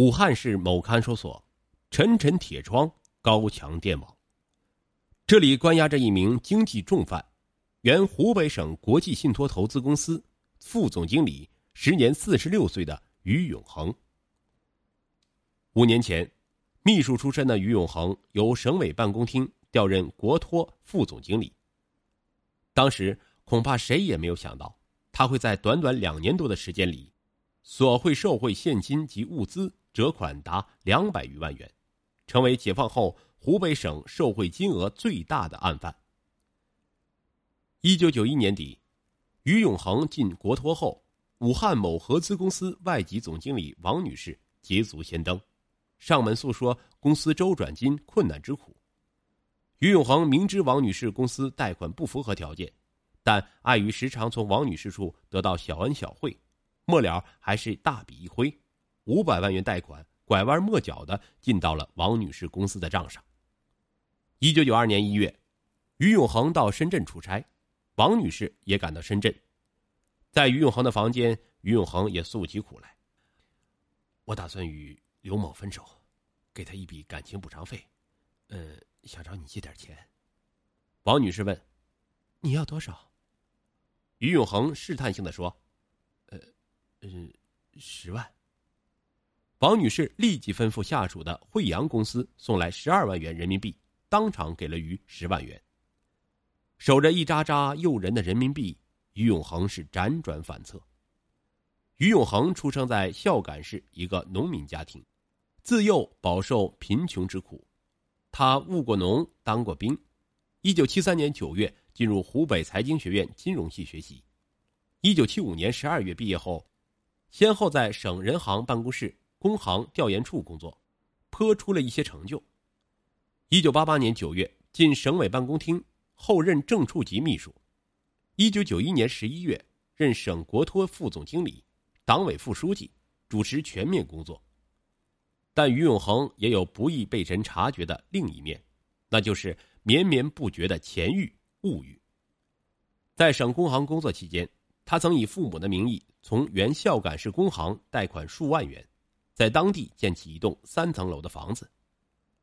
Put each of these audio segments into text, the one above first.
武汉市某看守所，沉沉铁窗，高墙电网。这里关押着一名经济重犯，原湖北省国际信托投资公司副总经理，时年四十六岁的于永恒。五年前，秘书出身的于永恒由省委办公厅调任国托副总经理。当时恐怕谁也没有想到，他会在短短两年多的时间里，索贿受贿现金及物资折款达两百余万元，成为解放后湖北省受贿金额最大的案犯。一九九一年底，于永恒进国托后，武汉某合资公司外籍总经理王女士捷足先登。上门诉说公司周转金困难之苦，于永恒明知王女士公司贷款不符合条件，但碍于时常从王女士处得到小恩小惠，末了还是大笔一挥，五百万元贷款拐弯抹角的进到了王女士公司的账上。一九九二年一月，于永恒到深圳出差，王女士也赶到深圳，在于永恒的房间，于永恒也诉起苦来。我打算与。刘某分手，给他一笔感情补偿费，呃，想找你借点钱。王女士问：“你要多少？”于永恒试探性的说：“呃，呃，十万。”王女士立即吩咐下属的惠阳公司送来十二万元人民币，当场给了于十万元。守着一扎扎诱人的人民币，于永恒是辗转反侧。于永恒出生在孝感市一个农民家庭。自幼饱受贫穷之苦，他务过农，当过兵。一九七三年九月进入湖北财经学院金融系学习。一九七五年十二月毕业后，先后在省人行办公室、工行调研处工作，颇出了一些成就。一九八八年九月进省委办公厅，后任正处级秘书。一九九一年十一月任省国托副总经理、党委副书记，主持全面工作。但于永恒也有不易被人察觉的另一面，那就是绵绵不绝的钱欲、物欲。在省工行工作期间，他曾以父母的名义从原孝感市工行贷款数万元，在当地建起一栋三层楼的房子，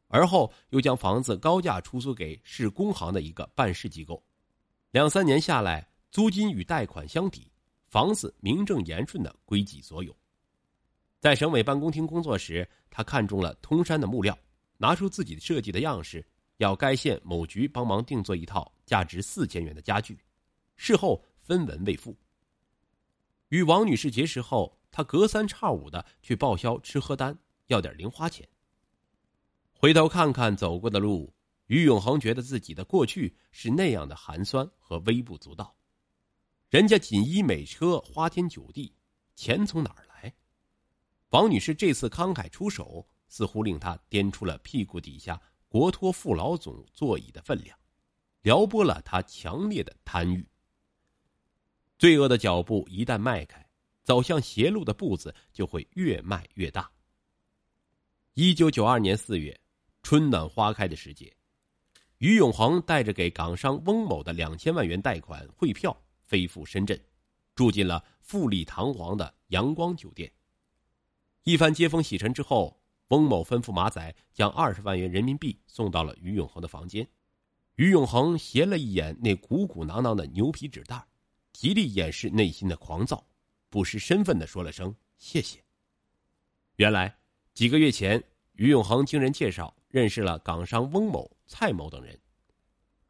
而后又将房子高价出租给市工行的一个办事机构。两三年下来，租金与贷款相抵，房子名正言顺的归己所有。在省委办公厅工作时，他看中了通山的木料，拿出自己设计的样式，要该县某局帮忙定做一套价值四千元的家具，事后分文未付。与王女士结识后，他隔三差五的去报销吃喝单，要点零花钱。回头看看走过的路，于永恒觉得自己的过去是那样的寒酸和微不足道。人家锦衣美车，花天酒地，钱从哪儿来？王女士这次慷慨出手，似乎令他掂出了屁股底下国托副老总座椅的分量，撩拨了他强烈的贪欲。罪恶的脚步一旦迈开，走向邪路的步子就会越迈越大。一九九二年四月，春暖花开的时节，于永恒带着给港商翁某的两千万元贷款汇票，飞赴深圳，住进了富丽堂皇的阳光酒店。一番接风洗尘之后，翁某吩咐马仔将二十万元人民币送到了于永恒的房间。于永恒斜了一眼那鼓鼓囊囊的牛皮纸袋，极力掩饰内心的狂躁，不失身份的说了声谢谢。原来几个月前，于永恒经人介绍认识了港商翁某、蔡某等人，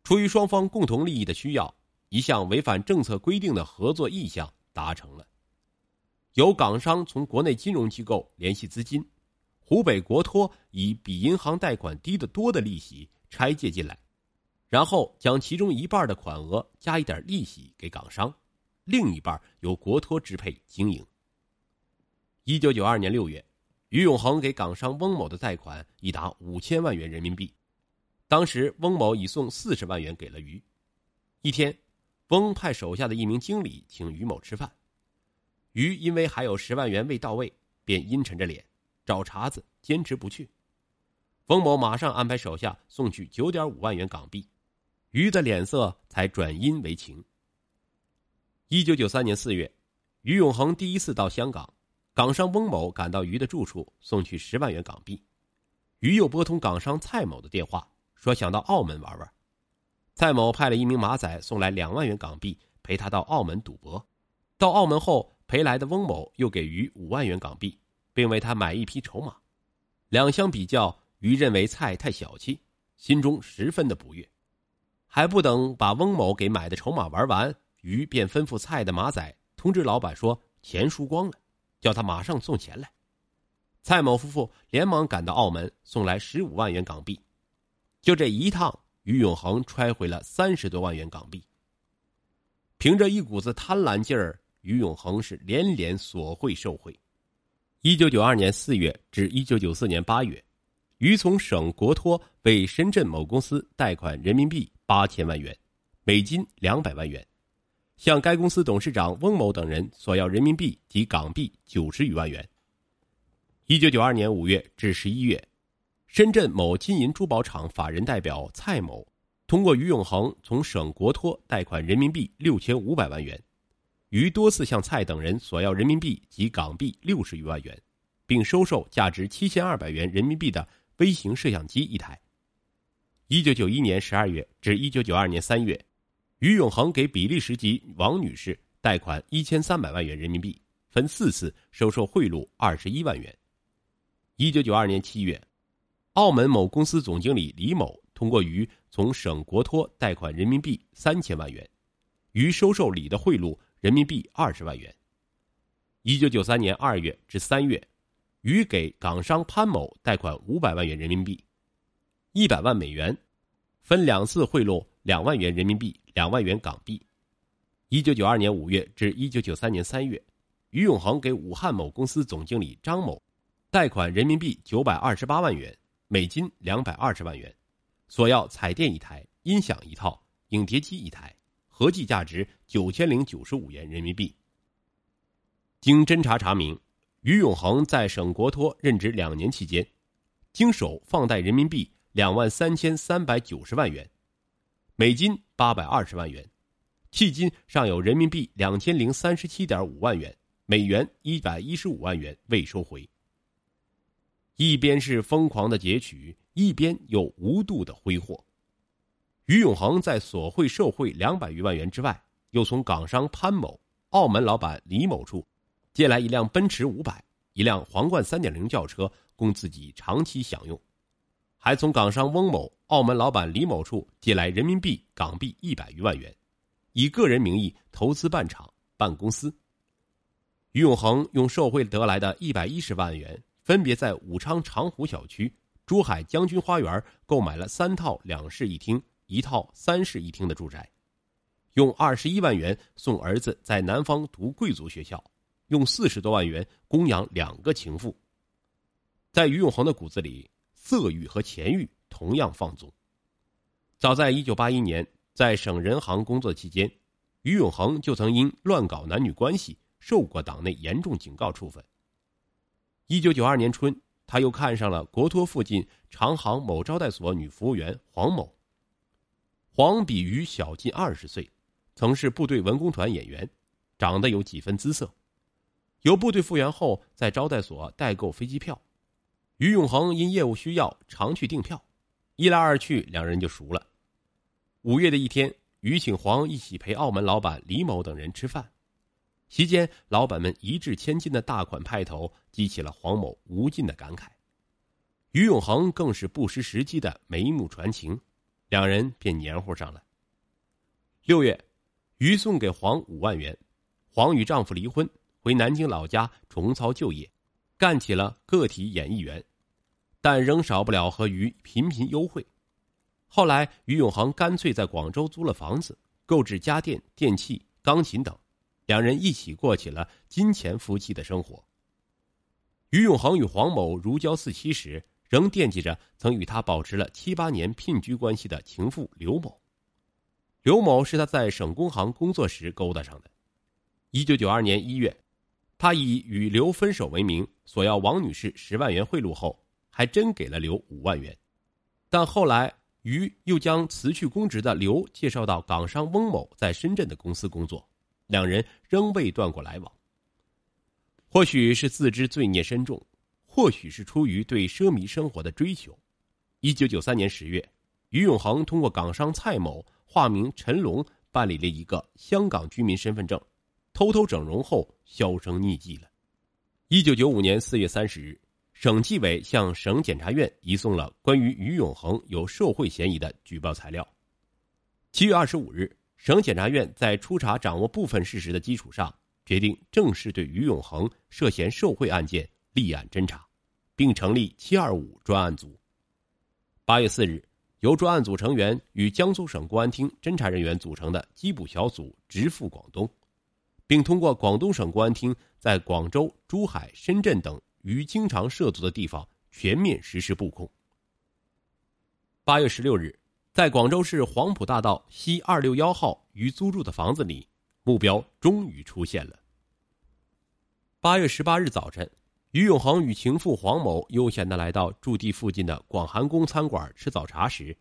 出于双方共同利益的需要，一项违反政策规定的合作意向达成了。由港商从国内金融机构联系资金，湖北国托以比银行贷款低得多的利息拆借进来，然后将其中一半的款额加一点利息给港商，另一半由国托支配经营。一九九二年六月，于永恒给港商翁某的贷款已达五千万元人民币，当时翁某已送四十万元给了于。一天，翁派手下的一名经理请于某吃饭。于因为还有十万元未到位，便阴沉着脸，找茬子，坚持不去。翁某马上安排手下送去九点五万元港币，于的脸色才转阴为晴。一九九三年四月，于永恒第一次到香港，港商翁某赶到于的住处，送去十万元港币。于又拨通港商蔡某的电话，说想到澳门玩玩。蔡某派了一名马仔送来两万元港币，陪他到澳门赌博。到澳门后，陪来的翁某又给于五万元港币，并为他买一匹筹码。两相比较，于认为蔡太小气，心中十分的不悦。还不等把翁某给买的筹码玩完，于便吩咐蔡的马仔通知老板说钱输光了，叫他马上送钱来。蔡某夫妇连忙赶到澳门，送来十五万元港币。就这一趟。于永恒揣回了三十多万元港币。凭着一股子贪婪劲儿，于永恒是连连索贿受贿。一九九二年四月至一九九四年八月，于从省国托为深圳某公司贷款人民币八千万元，美金两百万元，向该公司董事长翁某等人索要人民币及港币九十余万元。一九九二年五月至十一月。深圳某金银珠宝厂法人代表蔡某，通过于永恒从省国托贷款人民币六千五百万元，于多次向蔡等人索要人民币及港币六十余万元，并收受价值七千二百元人民币的微型摄像机一台。一九九一年十二月至一九九二年三月，于永恒给比利时籍王女士贷款一千三百万元人民币，分四次收受贿赂二十一万元。一九九二年七月。澳门某公司总经理李某通过于从省国托贷款人民币三千万元，于收受李的贿赂人民币二十万元。一九九三年二月至三月，于给港商潘某贷款五百万元人民币，一百万美元，分两次贿赂两万元人民币、两万元港币。一九九二年五月至一九九三年三月，于永恒给武汉某公司总经理张某贷款人民币九百二十八万元。美金两百二十万元，索要彩电一台、音响一套、影碟机一台，合计价值九千零九十五元人民币。经侦查查明，于永恒在省国托任职两年期间，经手放贷人民币两万三千三百九十万元，美金八百二十万元，迄今尚有人民币两千零三十七点五万元、美元一百一十五万元未收回。一边是疯狂的劫取，一边又无度的挥霍。于永恒在索贿受贿两百余万元之外，又从港商潘某、澳门老板李某处借来一辆奔驰五百、一辆皇冠三点零轿车，供自己长期享用；还从港商翁某、澳门老板李某处借来人民币、港币一百余万元，以个人名义投资办厂、办公司。于永恒用受贿得来的一百一十万元。分别在武昌长湖小区、珠海将军花园购买了三套两室一厅、一套三室一厅的住宅，用二十一万元送儿子在南方读贵族学校，用四十多万元供养两个情妇。在于永恒的骨子里，色欲和钱欲同样放纵。早在一九八一年，在省人行工作期间，于永恒就曾因乱搞男女关系受过党内严重警告处分。一九九二年春，他又看上了国托附近长航某招待所女服务员黄某。黄比于小近二十岁，曾是部队文工团演员，长得有几分姿色。由部队复员后，在招待所代购飞机票。于永恒因业务需要常去订票，一来二去，两人就熟了。五月的一天，于请黄一起陪澳门老板李某等人吃饭。席间，老板们一掷千金的大款派头，激起了黄某无尽的感慨。于永恒更是不失时机的眉目传情，两人便黏糊上了。六月，于送给黄五万元，黄与丈夫离婚，回南京老家重操旧业，干起了个体演艺员，但仍少不了和于频频幽会。后来，于永恒干脆在广州租了房子，购置家电、电器、钢琴等。两人一起过起了金钱夫妻的生活。于永恒与黄某如胶似漆时，仍惦记着曾与他保持了七八年聘居关系的情妇刘某。刘某是他在省工行工作时勾搭上的。一九九二年一月，他以与刘分手为名索要王女士十万元贿赂后，还真给了刘五万元。但后来，于又将辞去公职的刘介绍到港商翁某在深圳的公司工作。两人仍未断过来往。或许是自知罪孽深重，或许是出于对奢靡生活的追求。一九九三年十月，于永恒通过港商蔡某化名陈龙办理了一个香港居民身份证，偷偷整容后销声匿迹了。一九九五年四月三十日，省纪委向省检察院移送了关于于永恒有受贿嫌疑的举报材料。七月二十五日，省检察院在初查掌握部分事实的基础上，决定正式对于永恒涉嫌受贿案件立案侦查，并成立“七二五”专案组。八月四日，由专案组成员与江苏省公安厅侦查人员组成的缉捕小组直赴广东，并通过广东省公安厅在广州、珠海、深圳等于经常涉足的地方全面实施布控。八月十六日。在广州市黄埔大道西二六幺号于租住的房子里，目标终于出现了。八月十八日早晨，于永恒与情妇黄某悠闲的来到驻地附近的广寒宫餐馆吃早茶时，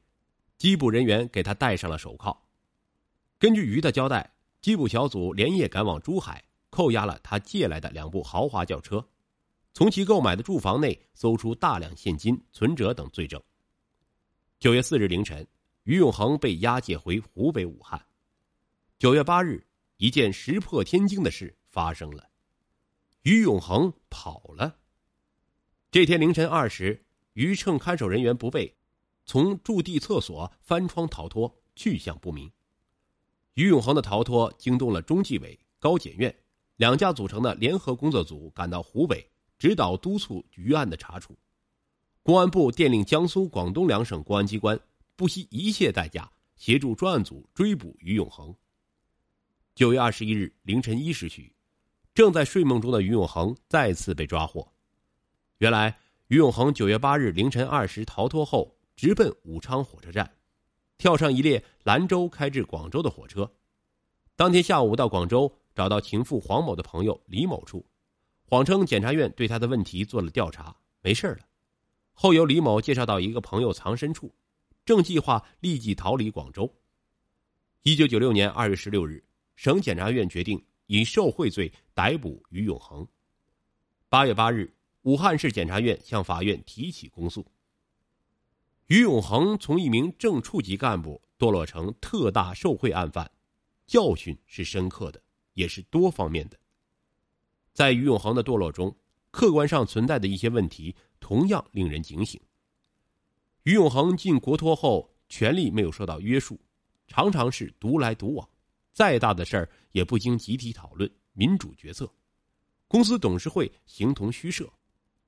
缉捕人员给他戴上了手铐。根据于的交代，缉捕小组连夜赶往珠海，扣押了他借来的两部豪华轿车，从其购买的住房内搜出大量现金、存折等罪证。九月四日凌晨。于永恒被押解回湖北武汉。九月八日，一件石破天惊的事发生了：于永恒跑了。这天凌晨二时，于趁看守人员不备，从驻地厕所翻窗逃脱，去向不明。于永恒的逃脱惊动了中纪委、高检院两家组成的联合工作组，赶到湖北指导督促于案的查处。公安部电令江苏、广东两省公安机关。不惜一切代价协助专案组追捕于永恒。九月二十一日凌晨一时许，正在睡梦中的于永恒再次被抓获。原来，于永恒九月八日凌晨二时逃脱后，直奔武昌火车站，跳上一列兰州开至广州的火车。当天下午到广州，找到情妇黄某的朋友李某处，谎称检察院对他的问题做了调查，没事了。后由李某介绍到一个朋友藏身处。正计划立即逃离广州。一九九六年二月十六日，省检察院决定以受贿罪逮捕于永恒。八月八日，武汉市检察院向法院提起公诉。于永恒从一名正处级干部堕落成特大受贿案犯，教训是深刻的，也是多方面的。在于永恒的堕落中，客观上存在的一些问题同样令人警醒。于永恒进国托后，权力没有受到约束，常常是独来独往，再大的事儿也不经集体讨论、民主决策。公司董事会形同虚设，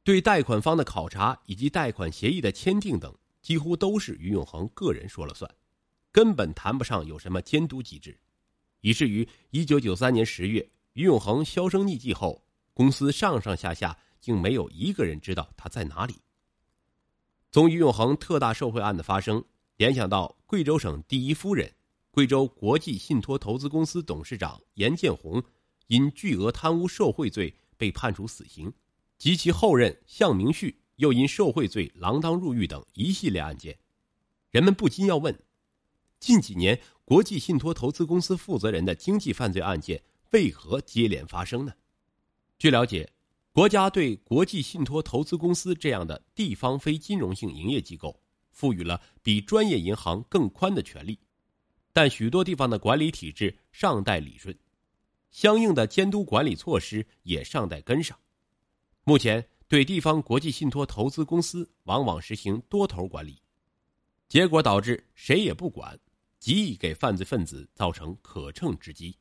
对贷款方的考察以及贷款协议的签订等，几乎都是于永恒个人说了算，根本谈不上有什么监督机制。以至于一九九三年十月，于永恒销声匿迹后，公司上上下下竟没有一个人知道他在哪里。从于永恒特大受贿案的发生，联想到贵州省第一夫人、贵州国际信托投资公司董事长严建红因巨额贪污受贿罪被判处死刑，及其后任向明旭又因受贿罪锒铛入狱等一系列案件，人们不禁要问：近几年国际信托投资公司负责人的经济犯罪案件为何接连发生呢？据了解。国家对国际信托投资公司这样的地方非金融性营业机构赋予了比专业银行更宽的权利，但许多地方的管理体制尚待理顺，相应的监督管理措施也尚待跟上。目前对地方国际信托投资公司往往实行多头管理，结果导致谁也不管，极易给犯罪分子造成可乘之机。